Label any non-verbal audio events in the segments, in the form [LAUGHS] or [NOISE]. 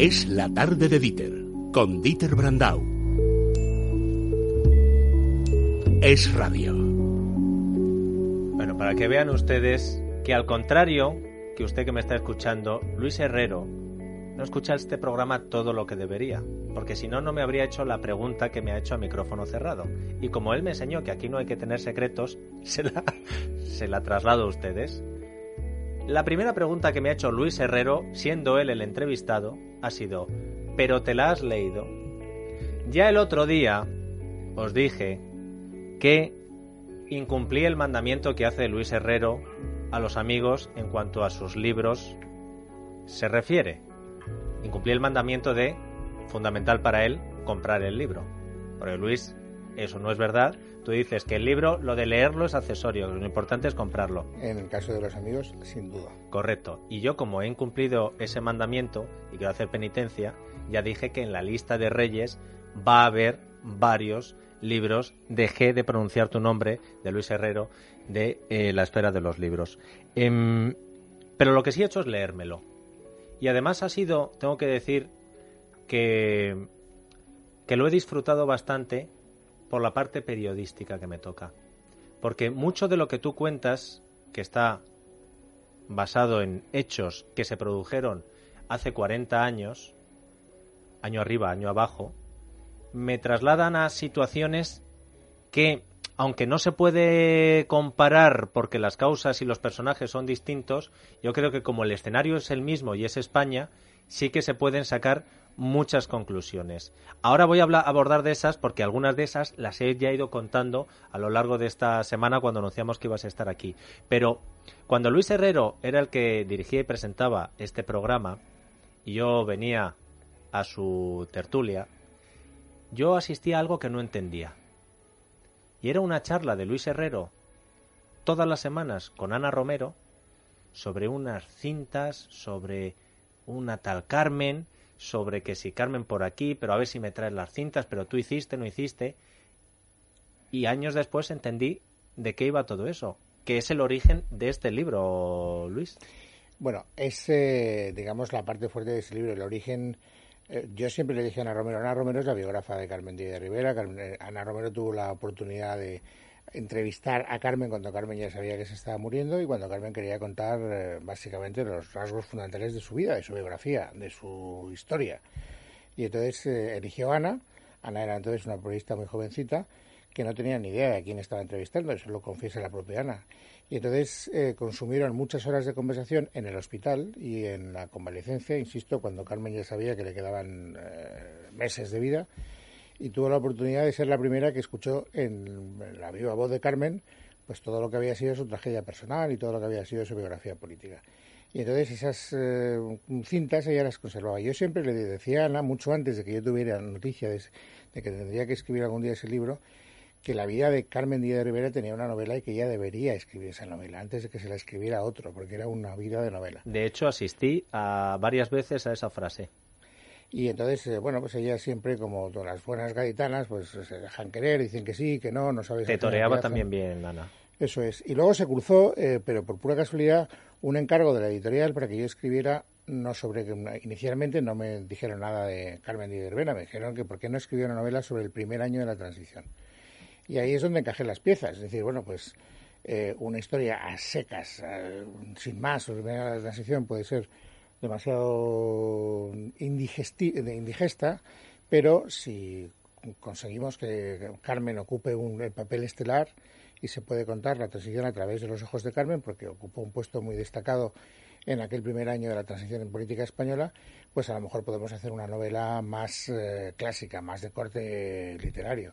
Es la tarde de Dieter, con Dieter Brandau. Es radio. Bueno, para que vean ustedes que al contrario que usted que me está escuchando, Luis Herrero no escucha este programa todo lo que debería, porque si no, no me habría hecho la pregunta que me ha hecho a micrófono cerrado. Y como él me enseñó que aquí no hay que tener secretos, [LAUGHS] se la, se la traslado a ustedes. La primera pregunta que me ha hecho Luis Herrero, siendo él el entrevistado, ha sido, ¿pero te la has leído? Ya el otro día os dije que incumplí el mandamiento que hace Luis Herrero a los amigos en cuanto a sus libros se refiere. Incumplí el mandamiento de, fundamental para él, comprar el libro. Porque Luis, eso no es verdad. Tú dices que el libro, lo de leerlo es accesorio, lo importante es comprarlo. En el caso de los amigos, sin duda. Correcto. Y yo como he incumplido ese mandamiento y quiero hacer penitencia, ya dije que en la lista de reyes va a haber varios libros. Dejé de pronunciar tu nombre, de Luis Herrero, de eh, La espera de los libros. Em, pero lo que sí he hecho es leérmelo. Y además ha sido, tengo que decir, que, que lo he disfrutado bastante por la parte periodística que me toca. Porque mucho de lo que tú cuentas, que está basado en hechos que se produjeron hace 40 años, año arriba, año abajo, me trasladan a situaciones que, aunque no se puede comparar porque las causas y los personajes son distintos, yo creo que como el escenario es el mismo y es España, sí que se pueden sacar muchas conclusiones. Ahora voy a abordar de esas porque algunas de esas las he ya ido contando a lo largo de esta semana cuando anunciamos que ibas a estar aquí. Pero cuando Luis Herrero era el que dirigía y presentaba este programa y yo venía a su tertulia, yo asistía a algo que no entendía. Y era una charla de Luis Herrero todas las semanas con Ana Romero sobre unas cintas, sobre una tal Carmen, sobre que si Carmen por aquí, pero a ver si me traes las cintas, pero tú hiciste, no hiciste. Y años después entendí de qué iba todo eso, que es el origen de este libro, Luis. Bueno, es, eh, digamos, la parte fuerte de ese libro, el origen eh, yo siempre le dije a Ana Romero, Ana Romero es la biógrafa de Carmen Díaz de Rivera. Eh, Ana Romero tuvo la oportunidad de entrevistar a Carmen cuando Carmen ya sabía que se estaba muriendo y cuando Carmen quería contar eh, básicamente los rasgos fundamentales de su vida, de su biografía, de su historia. Y entonces eligió a Ana. Ana era entonces una periodista muy jovencita que no tenía ni idea de quién estaba entrevistando, eso lo confiesa la propia Ana. Y entonces eh, consumieron muchas horas de conversación en el hospital y en la convalecencia, insisto, cuando Carmen ya sabía que le quedaban eh, meses de vida, y tuvo la oportunidad de ser la primera que escuchó en la viva voz de Carmen pues todo lo que había sido su tragedia personal y todo lo que había sido su biografía política. Y entonces esas eh, cintas ella las conservaba. Yo siempre le decía a Ana, mucho antes de que yo tuviera noticia de, que tendría que escribir algún día ese libro, que la vida de Carmen Díaz de Rivera tenía una novela y que ella debería escribir esa novela antes de que se la escribiera otro, porque era una vida de novela. De hecho, asistí varias veces a esa frase. Y entonces, eh, bueno, pues ella siempre, como todas las buenas gaditanas, pues se dejan querer, dicen que sí, que no, no sabes. Te toreaba también bien, Ana. Eso es. Y luego se cruzó, eh, pero por pura casualidad, un encargo de la editorial para que yo escribiera no sobre que inicialmente no me dijeron nada de Carmen de Rivera, me dijeron que por qué no escribía una novela sobre el primer año de la transición. Y ahí es donde encajé las piezas. Es decir, bueno, pues eh, una historia a secas, sin más, o la transición puede ser demasiado indigesta, pero si conseguimos que Carmen ocupe un papel estelar y se puede contar la transición a través de los ojos de Carmen, porque ocupó un puesto muy destacado en aquel primer año de la transición en política española, pues a lo mejor podemos hacer una novela más eh, clásica, más de corte literario.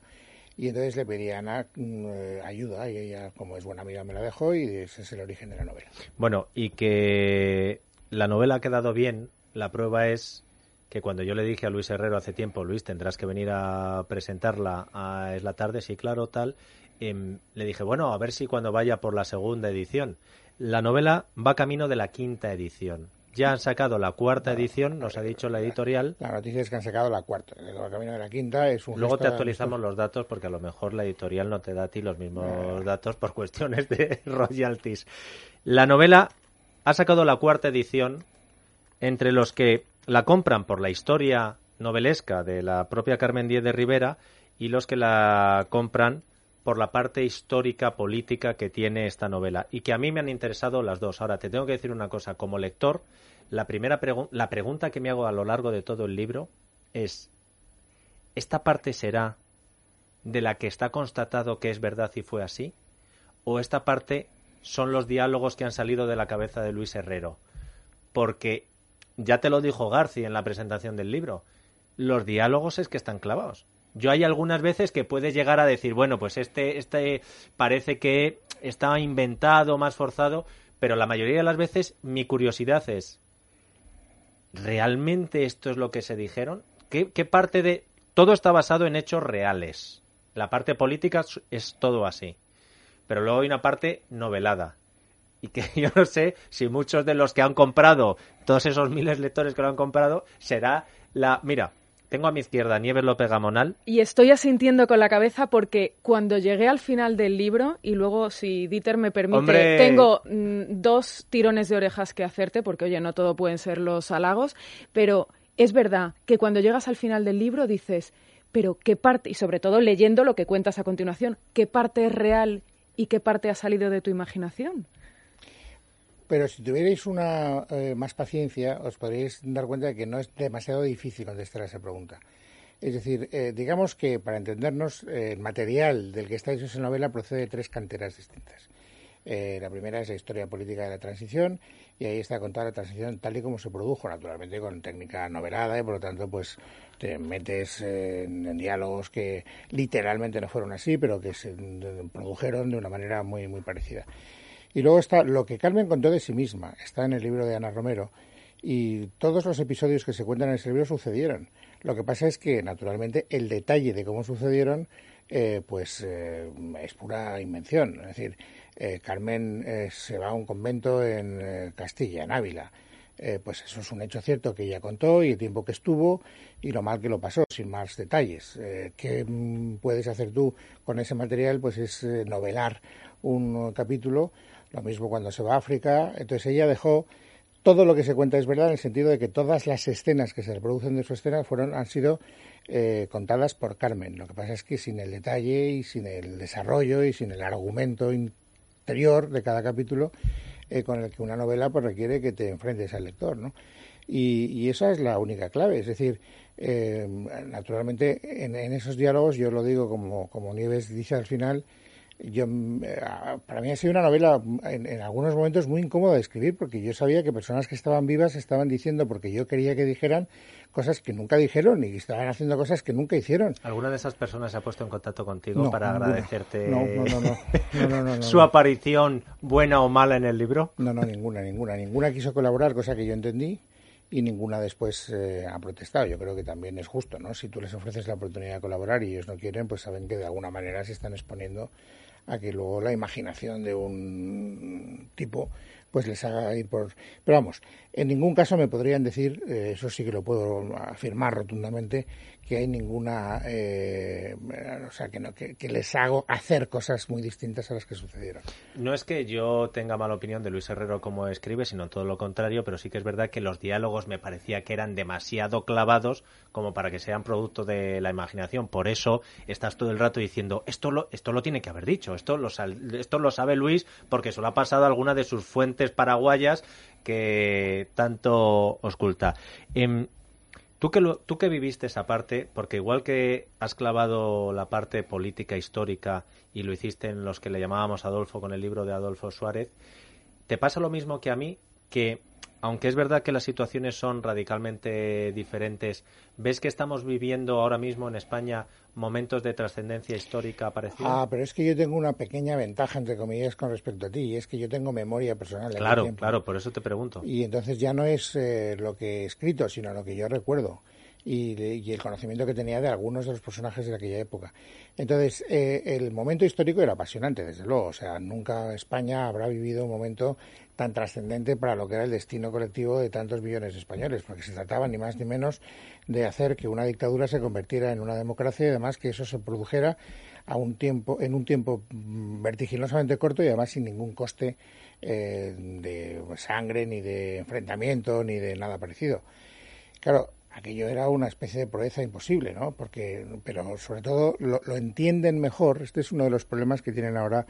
Y entonces le pedí a Ana mm, ayuda y ella, como es buena amiga, me la dejó y ese es el origen de la novela. Bueno, y que la novela ha quedado bien, la prueba es que cuando yo le dije a Luis Herrero hace tiempo, Luis, tendrás que venir a presentarla a Es la tarde, sí, claro, tal, em, le dije, bueno, a ver si cuando vaya por la segunda edición. La novela va camino de la quinta edición. Ya han sacado la cuarta edición, nos ha dicho la editorial. La noticia es que han sacado la cuarta. El camino de la quinta es un. Luego te actualizamos los datos porque a lo mejor la editorial no te da a ti los mismos datos por cuestiones de [LAUGHS] royalties. La novela ha sacado la cuarta edición entre los que la compran por la historia novelesca de la propia Carmen Díez de Rivera y los que la compran por la parte histórica, política que tiene esta novela y que a mí me han interesado las dos. Ahora, te tengo que decir una cosa, como lector, la primera la pregunta que me hago a lo largo de todo el libro es, ¿esta parte será de la que está constatado que es verdad y fue así? ¿O esta parte son los diálogos que han salido de la cabeza de Luis Herrero? Porque ya te lo dijo García en la presentación del libro, los diálogos es que están clavados. Yo hay algunas veces que puedes llegar a decir, bueno, pues este, este parece que está inventado, más forzado, pero la mayoría de las veces mi curiosidad es, ¿realmente esto es lo que se dijeron? ¿Qué, qué parte de... Todo está basado en hechos reales. La parte política es todo así. Pero luego hay una parte novelada. Y que [LAUGHS] yo no sé si muchos de los que han comprado, todos esos miles de lectores que lo han comprado, será la... Mira, tengo a mi izquierda Nieves López Gamonal. Y estoy asintiendo con la cabeza porque cuando llegué al final del libro, y luego, si Dieter me permite, tengo mm, dos tirones de orejas que hacerte, porque oye, no todo pueden ser los halagos, pero es verdad que cuando llegas al final del libro dices, pero qué parte, y sobre todo leyendo lo que cuentas a continuación, qué parte es real y qué parte ha salido de tu imaginación. Pero si tuvierais una eh, más paciencia, os podríais dar cuenta de que no es demasiado difícil contestar a esa pregunta. Es decir, eh, digamos que para entendernos, eh, el material del que está hecho esa novela procede de tres canteras distintas. La primera es la historia política de la transición y ahí está contada la transición tal y como se produjo, naturalmente con técnica novelada y por lo tanto pues te metes en, diálogos que literalmente no fueron así, pero que se produjeron de una manera muy muy parecida. Y luego está lo que Carmen contó de sí misma, está en el libro de Ana Romero, y todos los episodios que se cuentan en ese libro sucedieron. Lo que pasa es que, naturalmente, el detalle de cómo sucedieron, eh, pues eh, es pura invención. Es decir, eh, Carmen se va a un convento en Castilla, en Ávila. pues eso es un hecho cierto que ella contó y el tiempo que estuvo y lo mal que lo pasó, sin más detalles. ¿Qué mm, puedes hacer tú con ese material? Pues es novelar un capítulo lo mismo cuando se va a África. Entonces ella dejó todo lo que se cuenta es verdad en el sentido de que todas las escenas que se reproducen de su escena fueron han sido eh, contadas por Carmen. Lo que pasa es que sin el detalle y sin el desarrollo y sin el argumento interior de cada capítulo eh, con el que una novela pues requiere que te enfrentes al lector, ¿no? Y, esa es la única clave. Es decir, eh, naturalmente en, en, esos diálogos yo lo digo como Nieves dice al final yo eh, para mí ha sido una novela en, algunos momentos muy incómoda de escribir porque yo sabía que personas que estaban vivas estaban diciendo porque yo quería que dijeran cosas que nunca dijeron y estaban haciendo cosas que nunca hicieron. ¿Alguna de esas personas se ha puesto en contacto contigo para agradecerte no, su aparición buena o mala en el libro? No, no, ninguna, ninguna. Ninguna quiso colaborar, cosa que yo entendí y ninguna después eh, ha protestado. Yo creo que también es justo, ¿no? Si tú les ofreces la oportunidad de colaborar y ellos no quieren, pues saben que de alguna manera se están exponiendo a que luego la imaginación de un tipo pues les haga ir por... Pero vamos, en ningún caso me podrían decir, eh, eso sí que lo puedo afirmar rotundamente, que hay ninguna, eh, o sea, que, no, que, les hago hacer cosas muy distintas a las que sucedieron. No es que yo tenga mala opinión de Luis Herrero como escribe, sino todo lo contrario, pero sí que es verdad que los diálogos me parecía que eran demasiado clavados como para que sean producto de la imaginación. Por eso estás todo el rato diciendo, esto lo, esto lo tiene que haber dicho, esto lo, esto lo sabe Luis porque se lo ha pasado alguna de sus fuentes paraguayas que tanto oculta. Em, Tú que, tú que viviste esa parte, porque igual que has clavado la parte política histórica y lo hiciste en los que le llamábamos Adolfo con el libro de Adolfo Suárez, ¿te pasa lo mismo que a mí? Que aunque es verdad que las situaciones son radicalmente diferentes, ¿ves que estamos viviendo ahora mismo en España momentos de trascendencia histórica parecida? Ah, pero es que yo tengo una pequeña ventaja, entre comillas, con respecto a ti, y es que yo tengo memoria personal. Claro, claro, por eso te pregunto. Y entonces ya no es eh, lo que he escrito, sino lo que yo recuerdo. Y, el conocimiento que tenía de algunos de los personajes de aquella época. Entonces, eh, el momento histórico era apasionante, desde luego. O sea, nunca España habrá vivido un momento tan trascendente para lo que era el destino colectivo de tantos millones de españoles, porque se trataba ni más ni menos de hacer que una dictadura se convirtiera en una democracia y además que eso se produjera a un tiempo, en un tiempo mm, vertiginosamente corto y además sin ningún coste eh, de sangre, ni de enfrentamiento, ni de nada parecido. Claro, aquello era una especie de proeza imposible, ¿no? Porque, pero sobre todo lo, entienden mejor. Este es uno de los problemas que tienen ahora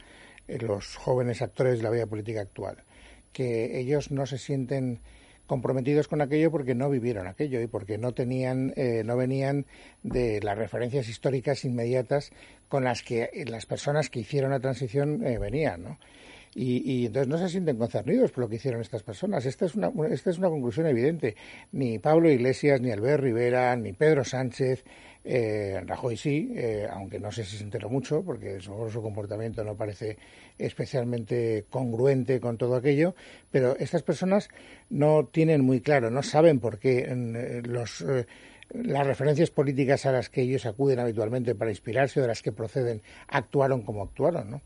eh, los jóvenes actores de la vida política actual, que ellos no se sienten comprometidos con aquello porque no vivieron aquello y porque no tenían, eh, no venían de las referencias históricas inmediatas con las que las personas que hicieron la transición eh, venían, ¿no? Y, entonces no se sienten concernidos por lo que hicieron estas personas. Esta es una, esta es una conclusión evidente. Ni Pablo Iglesias, ni Albert Rivera, ni Pedro Sánchez, eh, Rajoy sí, eh, aunque no sé si se enteró mucho, porque su, su comportamiento no parece especialmente congruente con todo aquello, pero estas personas no tienen muy claro, no saben por qué eh, los las referencias políticas a las que ellos acuden habitualmente para inspirarse o de las que proceden actuaron como actuaron, ¿no?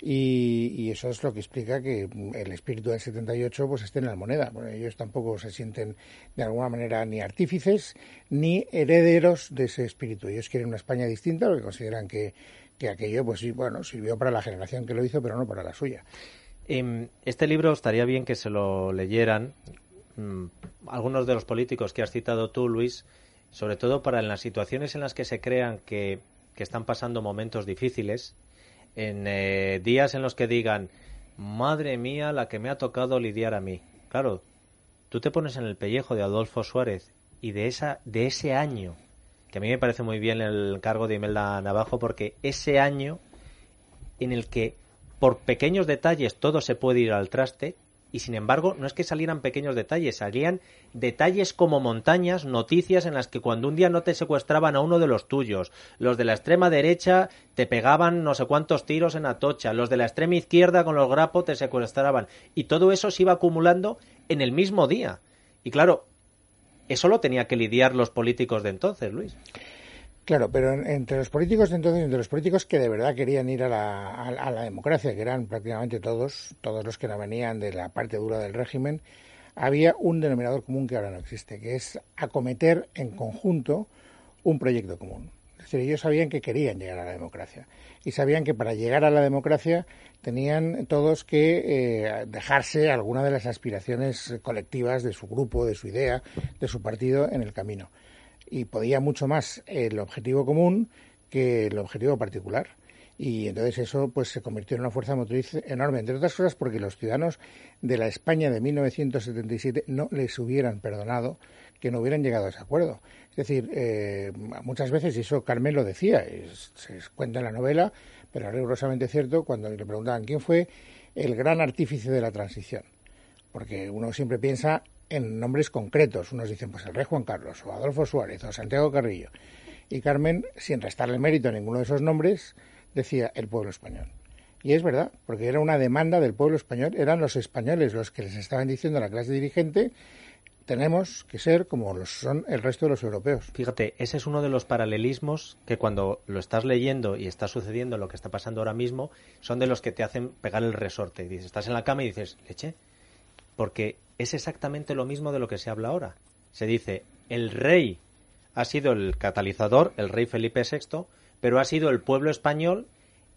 Y, eso es lo que explica que el espíritu del 78 pues esté en la moneda. ellos tampoco se sienten de alguna manera ni artífices ni herederos de ese espíritu. Ellos quieren una España distinta porque consideran que, que aquello pues sí, bueno, sirvió para la generación que lo hizo, pero no para la suya. Em, este libro estaría bien que se lo leyeran mm, algunos de los políticos que has citado tú, Luis, sobre todo para en las situaciones en las que se crean que, que están pasando momentos difíciles en eh, días en los que digan, madre mía, la que me ha tocado lidiar a mí. Claro, tú te pones en el pellejo de Adolfo Suárez y de, esa, de ese año, que a mí me parece muy bien el cargo de Imelda Navajo, porque ese año en el que por pequeños detalles todo se puede ir al traste, y sin embargo no es que salieran pequeños detalles, salían detalles como montañas, noticias en las que cuando un día no te secuestraban a uno de los tuyos, los de la extrema derecha te pegaban no sé cuántos tiros en Atocha, los de la extrema izquierda con los grapos te secuestraban y todo eso se iba acumulando en el mismo día. Y claro, eso lo tenía que lidiar los políticos de entonces, Luis. Claro, pero entre los políticos de entonces, entre los políticos que de verdad querían ir a la, a, la democracia, que eran prácticamente todos, todos los que no venían de la parte dura del régimen, había un denominador común que ahora no existe, que es acometer en conjunto un proyecto común. Es decir, ellos sabían que querían llegar a la democracia y sabían que para llegar a la democracia tenían todos que eh, dejarse alguna de las aspiraciones colectivas de su grupo, de su idea, de su partido en el camino y podía mucho más el objetivo común que el objetivo particular. Y entonces eso pues se convirtió en una fuerza motriz enorme, entre otras cosas porque los ciudadanos de la España de 1977 no les hubieran perdonado que no hubieran llegado a ese acuerdo. Es decir, eh, muchas veces, y eso Carmen lo decía, se cuenta en la novela, pero es rigurosamente cierto, cuando le preguntaban quién fue el gran artífice de la transición. Porque uno siempre piensa en nombres concretos. Unos dicen, pues el rey Juan Carlos, o Adolfo Suárez, o Santiago Carrillo. Y Carmen, sin restarle mérito a ninguno de esos nombres, decía el pueblo español. Y es verdad, porque era una demanda del pueblo español, eran los españoles los que les estaban diciendo a la clase dirigente, tenemos que ser como los son el resto de los europeos. Fíjate, ese es uno de los paralelismos que cuando lo estás leyendo y está sucediendo lo que está pasando ahora mismo, son de los que te hacen pegar el resorte. Dices, estás en la cama y dices, leche, porque es exactamente lo mismo de lo que se habla ahora. Se dice, el rey ha sido el catalizador, el rey Felipe VI, pero ha sido el pueblo español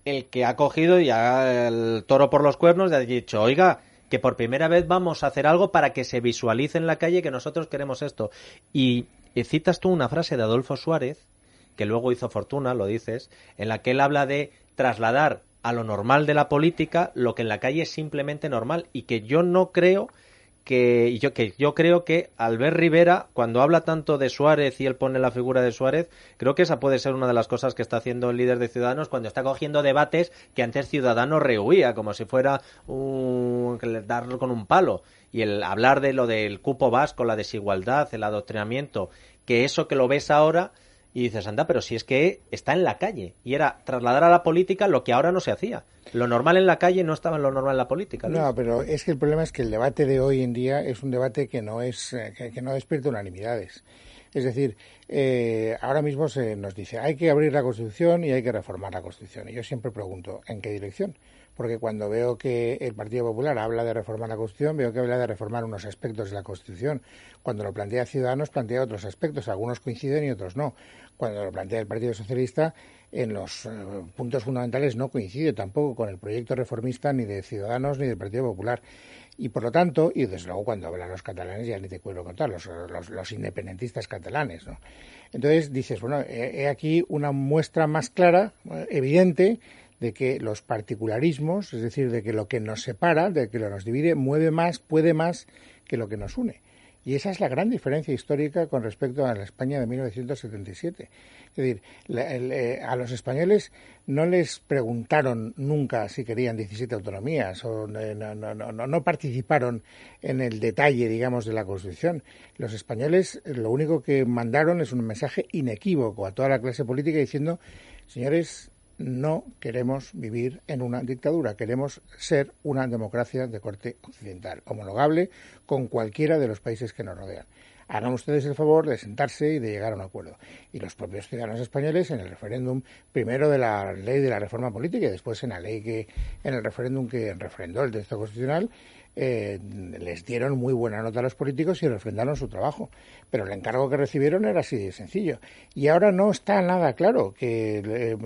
el que ha cogido ya el toro por los cuernos y ha dicho, oiga, que por primera vez vamos a hacer algo para que se visualice en la calle que nosotros queremos esto. Y, y citas tú una frase de Adolfo Suárez, que luego hizo fortuna, lo dices, en la que él habla de trasladar a lo normal de la política lo que en la calle es simplemente normal y que yo no creo que yo, que yo creo que Albert Rivera, cuando habla tanto de Suárez y él pone la figura de Suárez, creo que esa puede ser una de las cosas que está haciendo el líder de Ciudadanos cuando está cogiendo debates que antes Ciudadanos rehuía, como si fuera un, darlo con un palo. Y el hablar de lo del cupo vasco, la desigualdad, el adoctrinamiento, que eso que lo ves ahora y dices, anda, pero si es que está en la calle. Y era trasladar a la política lo que ahora no se hacía. Lo normal en la calle no estaba en lo normal en la política. No, pero es que el problema es que el debate de hoy en día es un debate que no, es, eh, que, no despierta unanimidades. Es decir, eh, ahora mismo se nos dice hay que abrir la Constitución y hay que reformar la Constitución. Y yo siempre pregunto, ¿en qué dirección? porque cuando veo que el Partido Popular habla de reformar la Constitución, veo que habla de reformar unos aspectos de la Constitución. Cuando lo plantea Ciudadanos, plantea otros aspectos, algunos coinciden y otros no. Cuando lo plantea el Partido Socialista, en los eh, puntos fundamentales no coincide tampoco con el proyecto reformista ni de Ciudadanos ni del Partido Popular. Y por lo tanto, y desde luego cuando hablan los catalanes, ya ni te puedo contar, los, los, independentistas catalanes, ¿no? Entonces dices, bueno, he, aquí una muestra más clara, eh, evidente, de que los particularismos, es decir, de que lo que nos separa, de que lo nos divide, mueve más, puede más que lo que nos une. Y esa es la gran diferencia histórica con respecto a la España de 1977. Es decir, eh, a los españoles no les preguntaron nunca si querían 17 autonomías o no, no, no, participaron en el detalle, digamos, de la Constitución. Los españoles lo único que mandaron es un mensaje inequívoco a toda la clase política diciendo, señores, no queremos vivir en una dictadura, queremos ser una democracia de corte occidental, homologable con cualquiera de los países que nos rodean. Hagan ustedes el favor de sentarse y de llegar a un acuerdo. Y los propios ciudadanos españoles en el referéndum, primero de la ley de la reforma política y después en la ley que, en el referéndum que refrendó el texto constitucional, eh, les dieron muy buena nota a los políticos y refrendaron su trabajo. Pero el encargo que recibieron era así de sencillo. Y ahora no está nada claro que,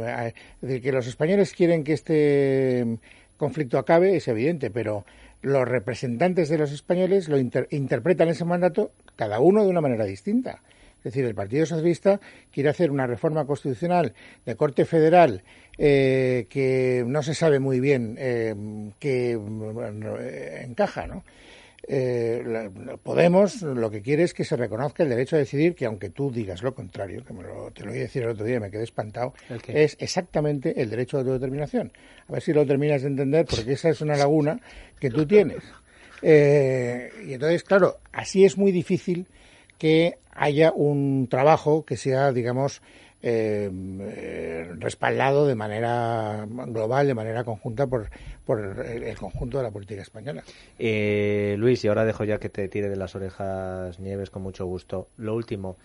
eh, que los españoles quieren que este conflicto acabe, es evidente, pero los representantes de los españoles lo interpretan ese mandato cada uno de una manera distinta. Es decir, el Partido Socialista quiere hacer una reforma constitucional de corte federal eh, que no se sabe muy bien eh, que eh, encaja, ¿no? Eh, Podemos lo que quiere es que se reconozca el derecho a decidir, que aunque tú digas lo contrario, que me lo, te lo voy a decir el otro día y me quedé espantado, es exactamente el derecho a autodeterminación. A ver si lo terminas de entender, porque esa es una laguna que tú tienes. y entonces, claro, así es muy difícil que haya un trabajo que sea, digamos, eh, eh, respaldado de manera global, de manera conjunta por, por el, conjunto de la política española. Eh, Luis, y ahora dejo ya que te tire de las orejas Nieves con mucho gusto. Lo último,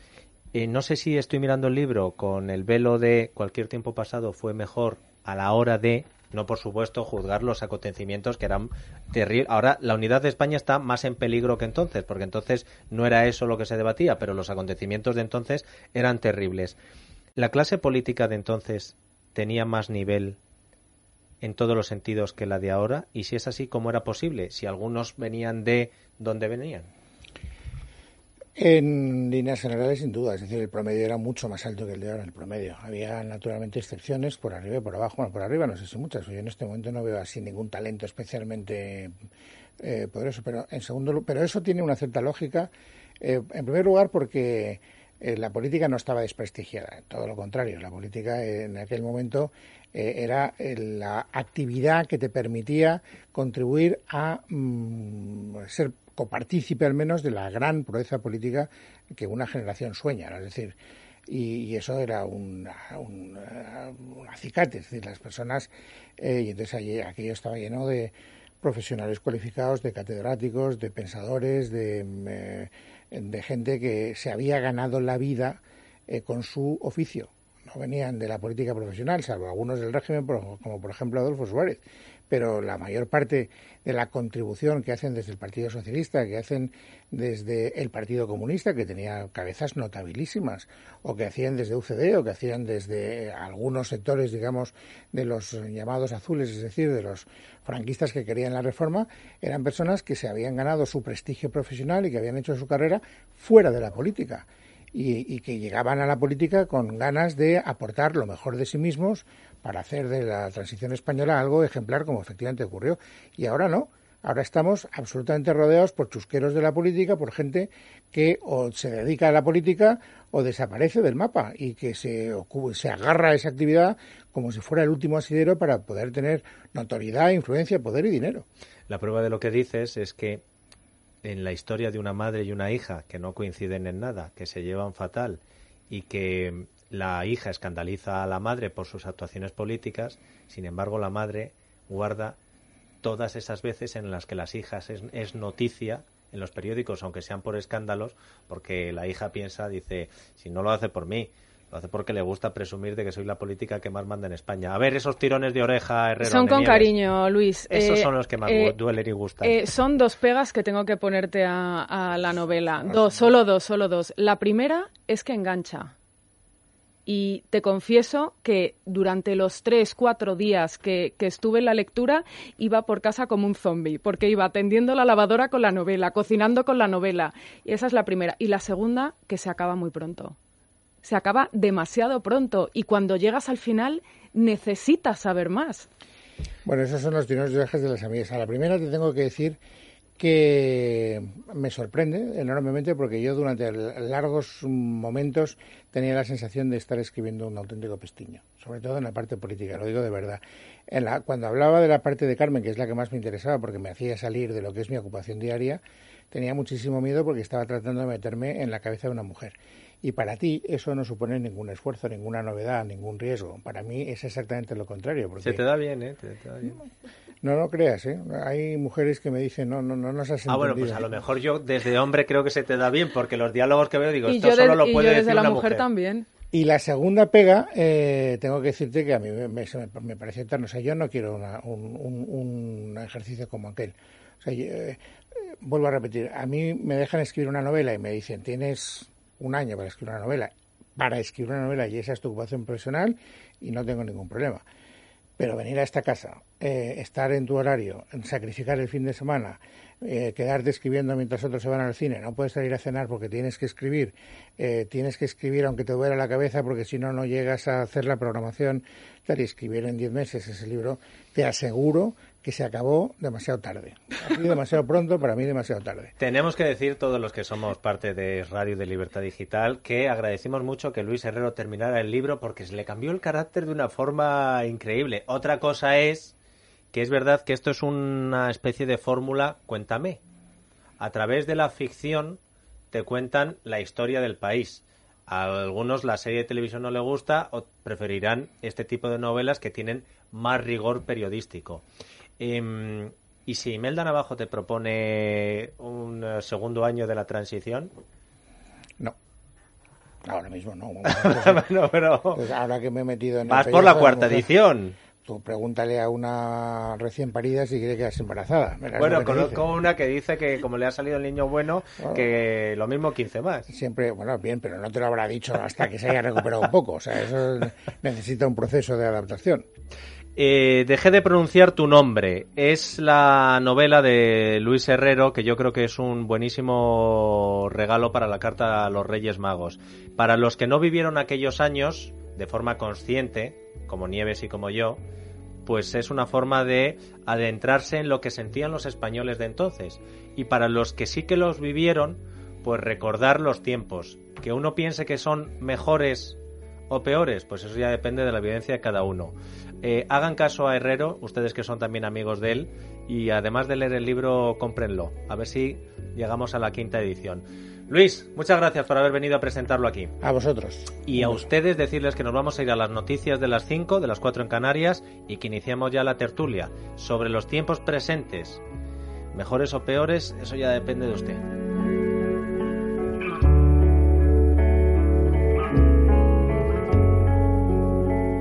no sé si estoy mirando el libro con el velo de cualquier tiempo pasado fue mejor a la hora de no por supuesto juzgar los acontecimientos que eran terribles. Ahora la unidad de España está más en peligro que entonces, porque entonces no era eso lo que se debatía, pero los acontecimientos de entonces eran terribles. ¿La clase política de entonces tenía más nivel en todos los sentidos que la de ahora? Y si es así, ¿cómo era posible? Si algunos venían de dónde venían. En líneas generales, sin duda. Es decir, el promedio era mucho más alto que el de ahora, el promedio. Había naturalmente excepciones por arriba y por abajo. Bueno, por arriba no sé si muchas. Yo en este momento no veo así ningún talento especialmente eh, poderoso. Pero en segundo pero eso tiene una cierta lógica. Eh, en primer lugar, porque eh, la política no estaba desprestigiada, todo lo contrario, la política en aquel momento era la actividad que te permitía contribuir a mm, ser copartícipe al menos de la gran proeza política que una generación sueña, es decir, y, eso era un, acicate, es decir, las personas, y entonces allí, aquello estaba lleno de profesionales cualificados, de catedráticos, de pensadores, de de gente que se había ganado la vida eh, con su oficio. No venían de la política profesional, salvo algunos del régimen, como por ejemplo Adolfo Suárez. Pero la mayor parte de la contribución que hacen desde el Partido Socialista, que hacen desde el Partido Comunista, que tenía cabezas notabilísimas, o que hacían desde UCD, o que hacían desde algunos sectores, digamos, de los llamados azules, es decir, de los franquistas que querían la reforma, eran personas que se habían ganado su prestigio profesional y que habían hecho su carrera fuera de la política. Y, que llegaban a la política con ganas de aportar lo mejor de sí mismos para hacer de la transición española algo ejemplar como efectivamente ocurrió. Y ahora no. Ahora estamos absolutamente rodeados por chusqueros de la política, por gente que o se dedica a la política o desaparece del mapa y que se, se agarra a esa actividad como si fuera el último asidero para poder tener notoriedad, influencia, poder y dinero. La prueba de lo que dices es que en la historia de una madre y una hija que no coinciden en nada, que se llevan fatal y que la hija escandaliza a la madre por sus actuaciones políticas, sin embargo la madre guarda todas esas veces en las que las hijas es, noticia en los periódicos, aunque sean por escándalos, porque la hija piensa, dice, si no lo hace por mí, Lo hace porque le gusta presumir de que soy la política que más manda en España. A ver, esos tirones de oreja, Herrero. Son con cariño, Luis. Esos eh, son los que más eh, duelen y gustan. Eh, son dos pegas que tengo que ponerte a, la novela. Dos, solo dos, solo dos. La primera es que engancha. Y te confieso que durante los tres, cuatro días que, que, estuve en la lectura iba por casa como un zombie, porque iba atendiendo la lavadora con la novela, cocinando con la novela. Y esa es la primera. Y la segunda, que se acaba muy pronto se acaba demasiado pronto y cuando llegas al final necesitas saber más. Bueno, esos son los de orejas de las amigas. A la primera te tengo que decir que me sorprende enormemente porque yo durante largos momentos tenía la sensación de estar escribiendo un auténtico pestiño, sobre todo en la parte política, lo digo de verdad. En la, cuando hablaba de la parte de Carmen, que es la que más me interesaba porque me hacía salir de lo que es mi ocupación diaria, tenía muchísimo miedo porque estaba tratando de meterme en la cabeza de una mujer. Y para ti eso no supone ningún esfuerzo, ninguna novedad, ningún riesgo. Para mí es exactamente lo contrario. Se te da bien, ¿eh? No, no creas, ¿eh? Hay mujeres que me dicen, no, no, no nos has entendido. Ah, bueno, pues a lo mejor yo desde hombre creo que se te da bien, porque los diálogos que veo digo, esto solo lo puede y yo desde la mujer, también. Y la segunda pega, eh, tengo que decirte que a mí me, me, parece eterno. O sea, yo no quiero un, un, ejercicio como aquel. O sea, eh, vuelvo a repetir, a mí me dejan escribir una novela y me dicen, tienes un año para escribir una novela, para escribir una novela y esa es tu ocupación profesional y no tengo ningún problema. Pero venir a esta casa, eh, estar en tu horario, sacrificar el fin de semana, eh, quedarte escribiendo mientras otros se van al cine, no puedes salir a cenar porque tienes que escribir, eh, tienes que escribir aunque te duela la cabeza porque si no, no llegas a hacer la programación, y escribir en 10 meses ese libro, te aseguro que se acabó demasiado tarde. demasiado pronto, para mí demasiado tarde. Tenemos que decir, todos los que somos parte de Radio de Libertad Digital, que agradecimos mucho que Luis Herrero terminara el libro porque se le cambió el carácter de una forma increíble. Otra cosa es que es verdad que esto es una especie de fórmula, cuéntame. A través de la ficción te cuentan la historia del país. A algunos la serie de televisión no le gusta o preferirán este tipo de novelas que tienen más rigor periodístico. Em, ¿Y si Imelda Navajo te propone un eh, segundo año de la transición? No. Ahora mismo no. [LAUGHS] pero... Pues ahora que me he metido en... Vas por la cuarta edición. Tú pregúntale a una recién parida si quiere quedarse embarazada. bueno, conozco una que dice que como le ha salido el niño bueno, que lo mismo 15 más. Siempre, bueno, bien, pero no te lo habrá dicho hasta que se haya recuperado un poco. O sea, eso [LAUGHS] necesita un proceso de adaptación. Eh, dejé de pronunciar tu nombre. Es la novela de Luis Herrero que yo creo que es un buenísimo regalo para la carta a los Reyes Magos. Para los que no vivieron aquellos años de forma consciente, como Nieves y como yo, pues es una forma de adentrarse en lo que sentían los españoles de entonces. Y para los que sí que los vivieron, pues recordar los tiempos. Que uno piense que son mejores o peores, pues eso ya depende de la vivencia de cada uno. Eh, hagan caso a Herrero, ustedes que son también amigos de él, y además de leer el libro, cómprenlo. A ver si llegamos a la quinta edición. Luis, muchas gracias por haber venido a presentarlo aquí. A vosotros. Y a ustedes decirles que nos vamos a ir a las noticias de las 5, de las 4 en Canarias, y que iniciamos ya la tertulia sobre los tiempos presentes. Mejores o peores, eso ya depende de usted.